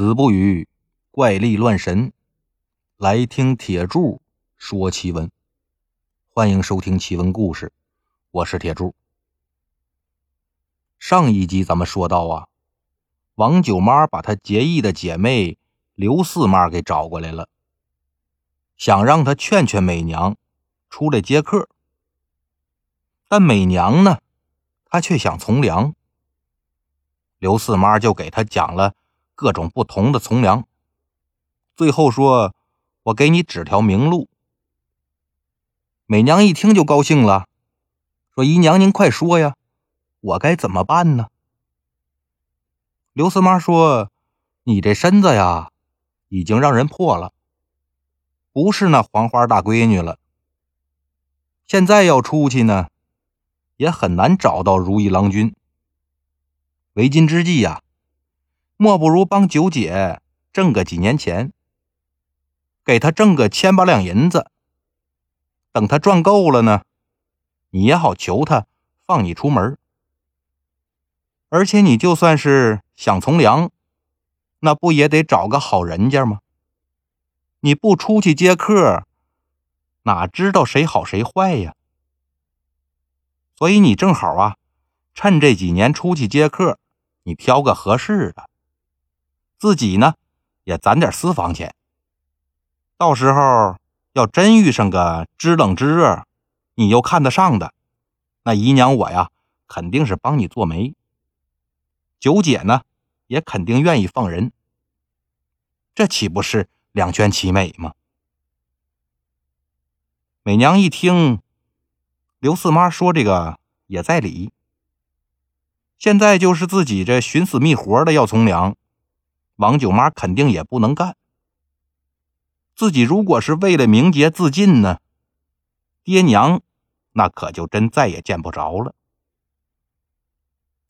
子不语怪力乱神，来听铁柱说奇闻。欢迎收听奇闻故事，我是铁柱。上一集咱们说到啊，王九妈把她结义的姐妹刘四妈给找过来了，想让她劝劝美娘出来接客，但美娘呢，她却想从良。刘四妈就给她讲了各种不同的从良，最后说：“我给你指条明路。”美娘一听就高兴了，说：“姨娘您快说呀，我该怎么办呢？”刘四妈说：“你这身子呀，已经让人破了，不是那黄花大闺女了。现在要出去呢，也很难找到如意郎君。”为今之计呀，莫不如帮九姐挣个几年钱，给她挣个千八两银子。等她赚够了呢，你也好求她放你出门。而且你就算是想从良，那不也得找个好人家吗？你不出去接客，哪知道谁好谁坏呀？所以你正好啊。趁这几年出去接客，你挑个合适的，自己呢也攒点私房钱。到时候要真遇上个知冷知热，你又看得上的，那姨娘我呀肯定是帮你做媒。九姐呢也肯定愿意放人，这岂不是两全其美吗？美娘一听刘四妈说这个也在理。现在就是自己这寻死觅活的要从良，王九妈肯定也不能干。自己如果是为了名节自尽呢，爹娘那可就真再也见不着了。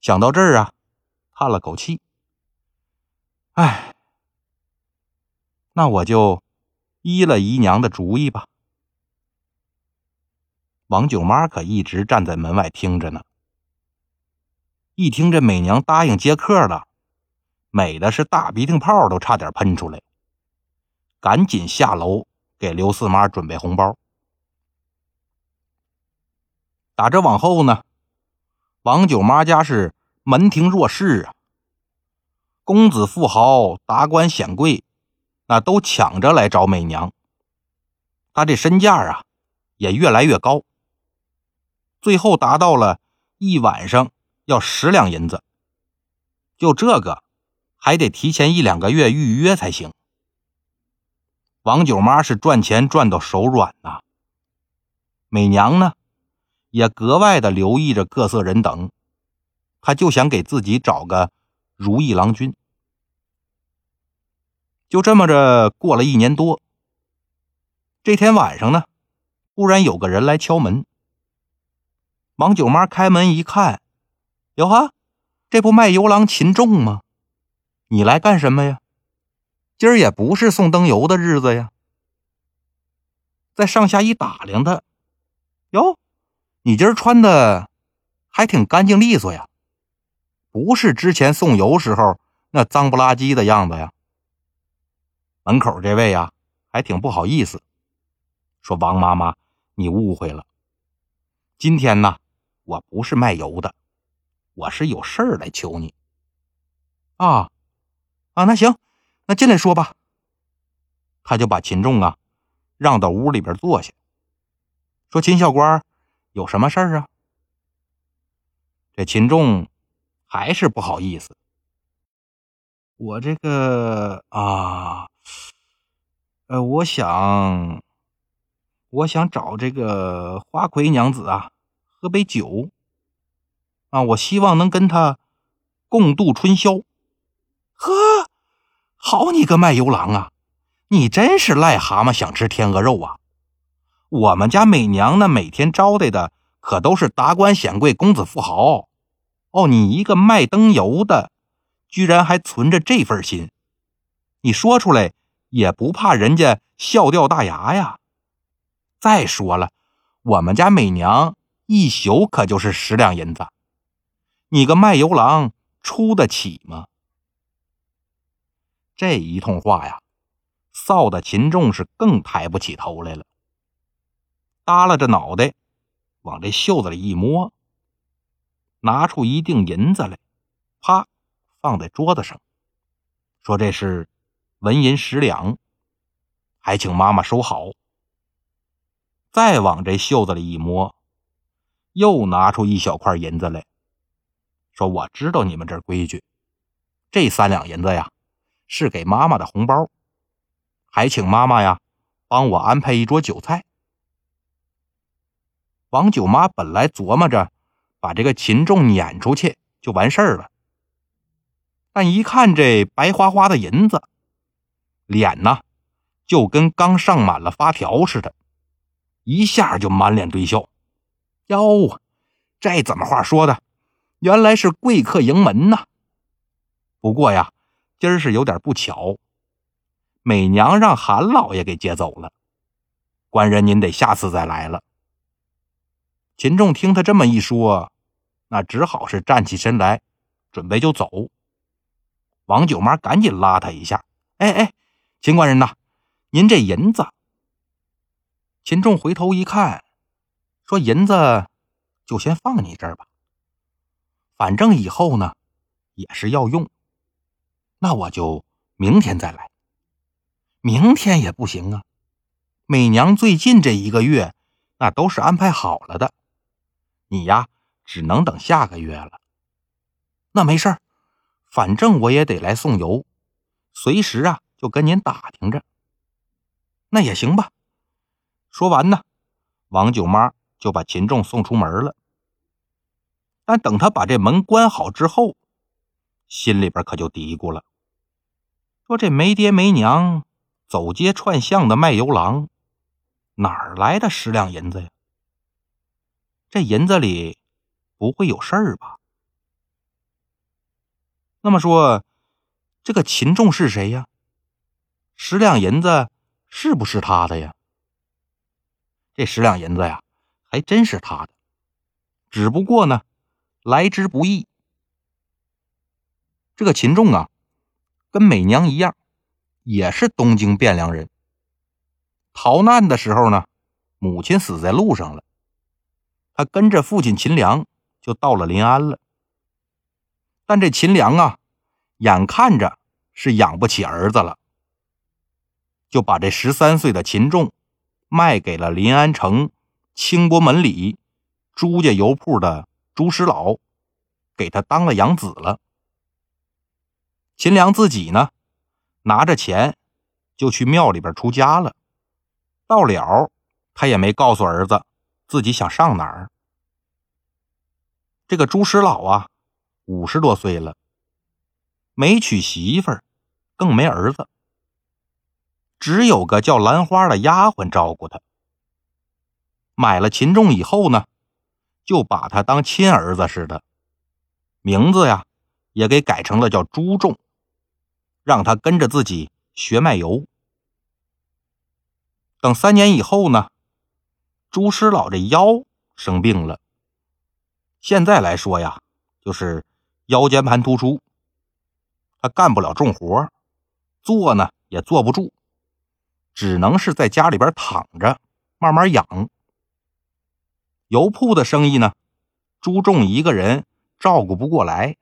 想到这儿啊，叹了口气，哎，那我就依了姨娘的主意吧。王九妈可一直站在门外听着呢。一听这美娘答应接客了，美的是大鼻涕泡都差点喷出来，赶紧下楼给刘四妈准备红包。打这往后呢，王九妈家是门庭若市啊，公子富豪、达官显贵，那都抢着来找美娘。她这身价啊，也越来越高，最后达到了一晚上。要十两银子，就这个还得提前一两个月预约才行。王九妈是赚钱赚到手软呐。美娘呢，也格外的留意着各色人等，她就想给自己找个如意郎君。就这么着过了一年多，这天晚上呢，忽然有个人来敲门。王九妈开门一看。哟呵，这不卖油郎秦仲吗？你来干什么呀？今儿也不是送灯油的日子呀。在上下一打量他，哟，你今儿穿的还挺干净利索呀，不是之前送油时候那脏不拉几的样子呀。门口这位呀，还挺不好意思，说王妈妈，你误会了，今天呢，我不是卖油的。我是有事儿来求你，啊，啊，那行，那进来说吧。他就把秦仲啊让到屋里边坐下，说：“秦小官，有什么事儿啊？”这秦仲还是不好意思，我这个啊，呃，我想，我想找这个花魁娘子啊喝杯酒。啊！我希望能跟他共度春宵。呵，好你个卖油郎啊！你真是癞蛤蟆想吃天鹅肉啊！我们家美娘那，每天招待的可都是达官显贵、公子富豪。哦，你一个卖灯油的，居然还存着这份心，你说出来也不怕人家笑掉大牙呀？再说了，我们家美娘一宿可就是十两银子。你个卖油郎出得起吗？这一通话呀，臊的秦仲是更抬不起头来了，耷拉着脑袋往这袖子里一摸，拿出一锭银子来，啪放在桌子上，说：“这是纹银十两，还请妈妈收好。”再往这袖子里一摸，又拿出一小块银子来，说：“我知道你们这规矩，这三两银子呀，是给妈妈的红包，还请妈妈呀帮我安排一桌酒菜。”王九妈本来琢磨着把这个秦仲撵出去就完事儿了，但一看这白花花的银子，脸呐就跟刚上满了发条似的。一下就满脸堆笑，哟，这怎么话说的？原来是贵客迎门呐。不过呀，今儿是有点不巧，美娘让韩老爷给接走了。官人您得下次再来了。秦仲听他这么一说，那只好是站起身来，准备就走。王九妈赶紧拉他一下：“哎哎，秦官人呐，您这银子。”秦仲回头一看，说：“银子就先放你这儿吧，反正以后呢也是要用。那我就明天再来。明天也不行啊，美娘最近这一个月那都是安排好了的，你呀只能等下个月了。那没事儿，反正我也得来送油，随时啊就跟您打听着。那也行吧。”说完呢，王九妈就把秦仲送出门了。但等他把这门关好之后，心里边可就嘀咕了：说这没爹没娘，走街串巷的卖油郎，哪儿来的十两银子呀？这银子里不会有事儿吧？那么说，这个秦仲是谁呀？十两银子是不是他的呀？这十两银子呀，还真是他的，只不过呢，来之不易。这个秦仲啊，跟美娘一样，也是东京汴梁人。逃难的时候呢，母亲死在路上了，他跟着父亲秦良就到了临安了。但这秦良啊，眼看着是养不起儿子了，就把这十三岁的秦仲。卖给了临安城清波门里朱家油铺的朱师老，给他当了养子了。秦良自己呢，拿着钱就去庙里边出家了。到了，他也没告诉儿子自己想上哪儿。这个朱师老啊，五十多岁了，没娶媳妇儿，更没儿子。只有个叫兰花的丫鬟照顾他。买了秦仲以后呢，就把他当亲儿子似的，名字呀也给改成了叫朱仲，让他跟着自己学卖油。等三年以后呢，朱师老这腰生病了，现在来说呀，就是腰间盘突出，他干不了重活，坐呢也坐不住。只能是在家里边躺着，慢慢养。油铺的生意呢，朱仲一个人照顾不过来，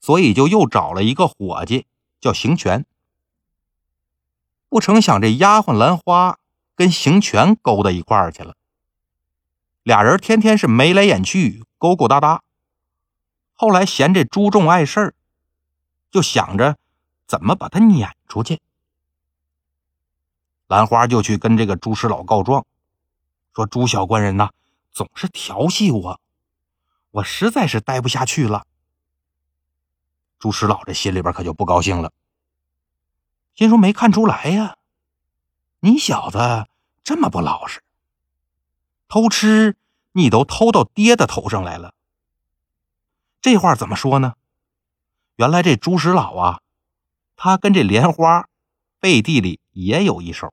所以就又找了一个伙计，叫行权。不成想这丫鬟兰花跟行权勾到一块儿去了，俩人天天是眉来眼去，勾勾搭搭。后来嫌这朱仲碍事儿，就想着怎么把他撵出去。兰花就去跟这个朱师老告状，说：“朱小官人呐，总是调戏我，我实在是待不下去了。”朱石老这心里边可就不高兴了，心说：“没看出来呀，你小子这么不老实，偷吃你都偷到爹的头上来了。”这话怎么说呢？原来这朱石老啊，他跟这莲花背地里也有一手。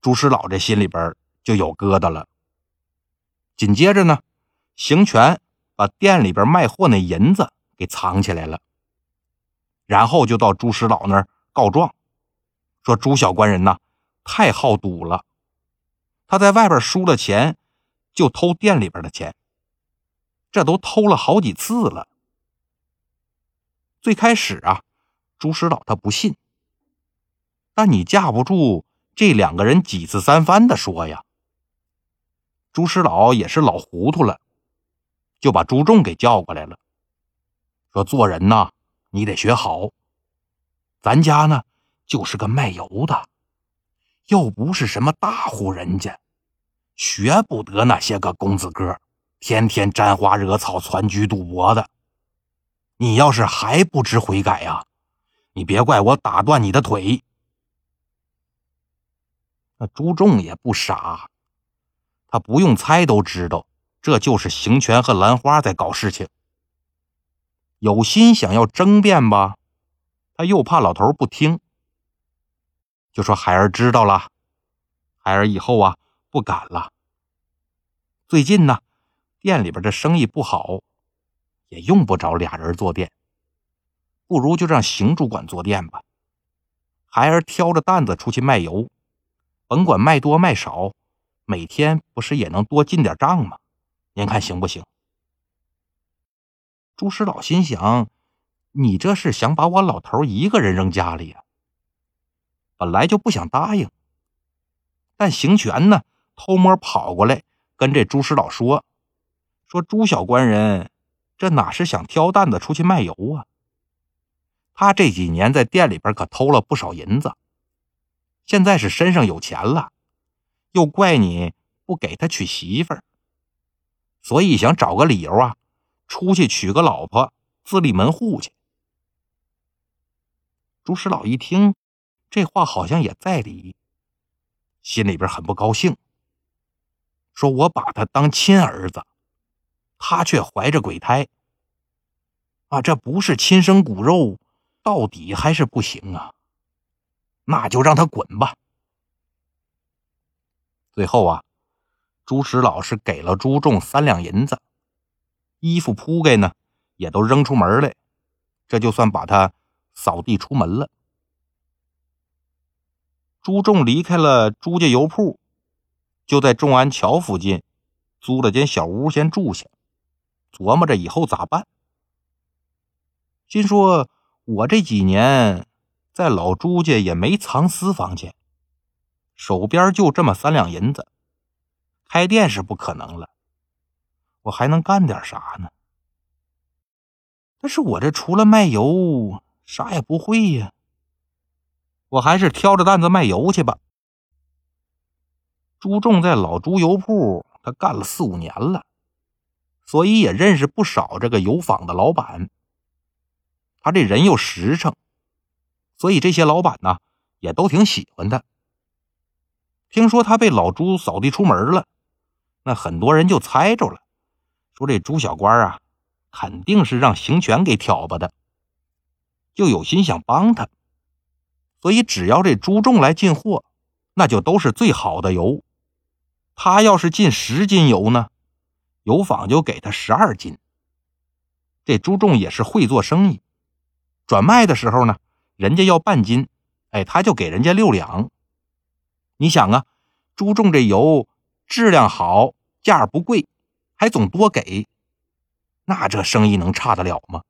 朱石老这心里边就有疙瘩了。紧接着呢，邢全把店里边卖货那银子给藏起来了，然后就到朱石老那儿告状，说朱小官人呐太好赌了，他在外边输了钱，就偷店里边的钱，这都偷了好几次了。最开始啊，朱石老他不信，但你架不住这两个人几次三番的说呀。朱石老也是老糊涂了，就把朱仲给叫过来了，说做人呐。你得学好，咱家呢就是个卖油的，又不是什么大户人家，学不得那些个公子哥，天天沾花惹草、攒局赌博的。你要是还不知悔改呀，你别怪我打断你的腿。那朱仲也不傻，他不用猜都知道，这就是邢泉和兰花在搞事情。有心想要争辩吧，他又怕老头不听，就说：“孩儿知道了，孩儿以后啊不敢了。最近呢，店里边这生意不好，也用不着俩人做店，不如就让邢主管做店吧。孩儿挑着担子出去卖油，甭管卖多卖少，每天不是也能多进点账吗？您看行不行？”朱石老心想：“你这是想把我老头一个人扔家里呀？”本来就不想答应，但邢权呢，偷摸跑过来跟这朱石老说：“说朱小官人，这哪是想挑担子出去卖油啊？他这几年在店里边可偷了不少银子，现在是身上有钱了，又怪你不给他娶媳妇儿，所以想找个理由啊。”出去娶个老婆，自立门户去。朱石老一听，这话好像也在理，心里边很不高兴，说：“我把他当亲儿子，他却怀着鬼胎，啊，这不是亲生骨肉，到底还是不行啊。那就让他滚吧。”最后啊，朱石老是给了朱仲三两银子。衣服铺盖呢，也都扔出门来，这就算把他扫地出门了。朱仲离开了朱家油铺，就在众安桥附近租了间小屋先住下，琢磨着以后咋办。心说：“我这几年在老朱家也没藏私房钱，手边就这么三两银子，开店是不可能了。”我还能干点啥呢？但是我这除了卖油，啥也不会呀。我还是挑着担子卖油去吧。朱仲在老朱油铺，他干了四五年了，所以也认识不少这个油坊的老板。他这人又实诚，所以这些老板呢也都挺喜欢他。听说他被老朱扫地出门了，那很多人就猜着了。说这朱小官啊，肯定是让邢权给挑拨的，就有心想帮他，所以只要这朱仲来进货，那就都是最好的油。他要是进十斤油呢，油坊就给他十二斤。这朱仲也是会做生意，转卖的时候呢，人家要半斤，哎，他就给人家六两。你想啊，朱仲这油质量好，价不贵。还总多给，那这生意能差得了吗？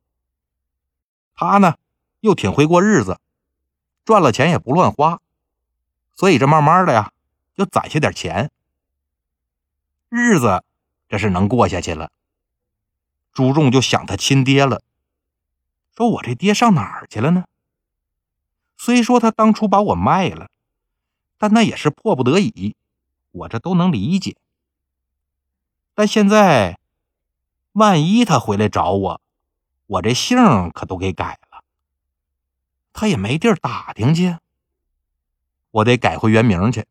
他呢，又挺会过日子，赚了钱也不乱花，所以这慢慢的呀，就攒下点钱，日子这是能过下去了。朱仲就想他亲爹了，说我这爹上哪儿去了呢？虽说他当初把我卖了，但那也是迫不得已，我这都能理解。但现在，万一他回来找我，我这姓可都给改了，他也没地儿打听去，我得改回原名去。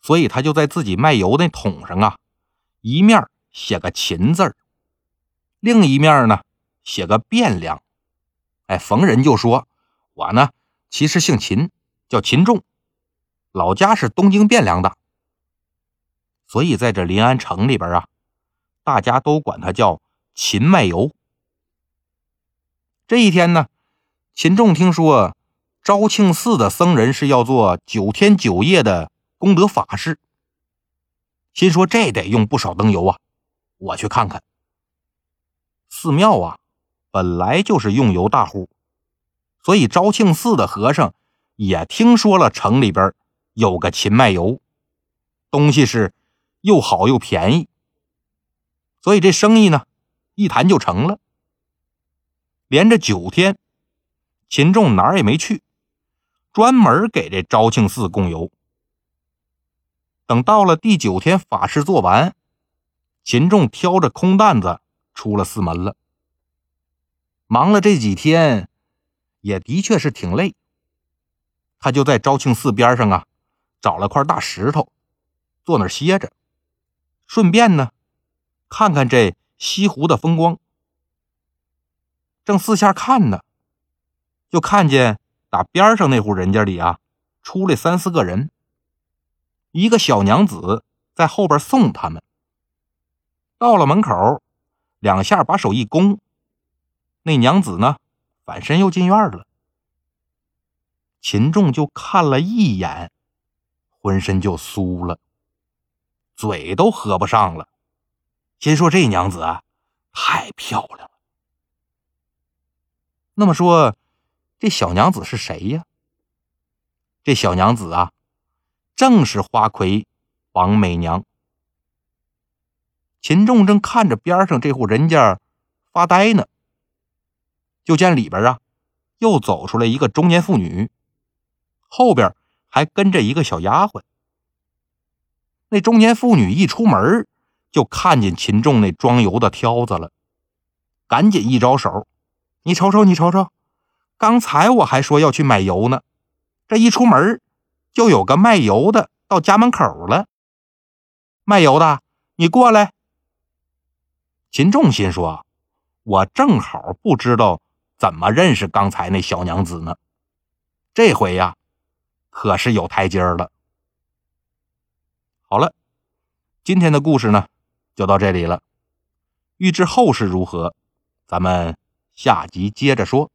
所以他就在自己卖油那桶上啊，一面写个“秦”字另一面呢写个“卞良”。哎，逢人就说我呢，其实姓秦，叫秦仲，老家是东京汴梁的。所以在这临安城里边啊，大家都管他叫秦卖油。这一天呢，秦仲听说昭庆寺的僧人是要做九天九夜的功德法事，心说这得用不少灯油啊，我去看看。寺庙啊，本来就是用油大户，所以昭庆寺的和尚也听说了城里边有个秦卖油，东西是又好又便宜，所以这生意呢一谈就成了。连着九天，秦仲哪儿也没去，专门给这昭庆寺供油。等到了第九天法事做完，秦仲挑着空担子出了寺门了。忙了这几天，也的确是挺累。他就在昭庆寺边上啊，找了块大石头，坐那儿歇着，顺便呢，看看这西湖的风光。正四下看呢，就看见打边上那户人家里啊，出来三四个人。一个小娘子在后边送他们。到了门口，两下把手一弓，那娘子呢，反身又进院了。秦仲就看了一眼，浑身就酥了，嘴都合不上了，心说这娘子啊，太漂亮了。那么说，这小娘子是谁呀？这小娘子啊，正是花魁王美娘。秦仲正看着边上这户人家发呆呢，就见里边啊，又走出来一个中年妇女，后边还跟着一个小丫鬟。那中年妇女一出门，就看见秦仲那装油的挑子了，赶紧一招手。你瞅瞅，你瞅瞅，刚才我还说要去买油呢，这一出门就有个卖油的到家门口了。卖油的，你过来。秦仲心说：“我正好不知道怎么认识刚才那小娘子呢，这回呀，可是有台阶儿了。”好了，今天的故事呢，就到这里了。欲知后事如何，咱们。下集接着说。